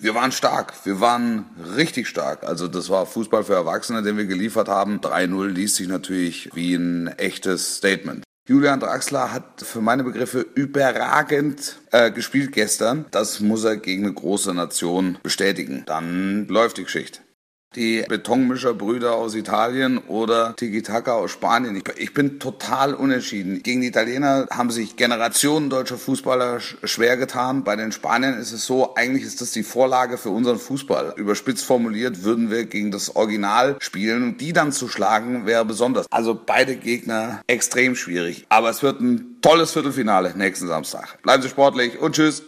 Wir waren stark. Wir waren richtig stark. Also das war Fußball für Erwachsene, den wir geliefert haben. 3-0 liest sich natürlich wie ein echtes Statement. Julian Draxler hat für meine Begriffe überragend äh, gespielt gestern. Das muss er gegen eine große Nation bestätigen. Dann läuft die Geschichte die Betonmischerbrüder aus Italien oder Tiki-Taka aus Spanien. Ich, ich, bin total unentschieden. Gegen die Italiener haben sich Generationen deutscher Fußballer schwer getan. Bei den Spaniern ist es so, eigentlich ist das die Vorlage für unseren Fußball. Überspitzt formuliert würden wir gegen das Original spielen und die dann zu schlagen wäre besonders. Also beide Gegner extrem schwierig. Aber es wird ein tolles Viertelfinale nächsten Samstag. Bleiben Sie sportlich und tschüss.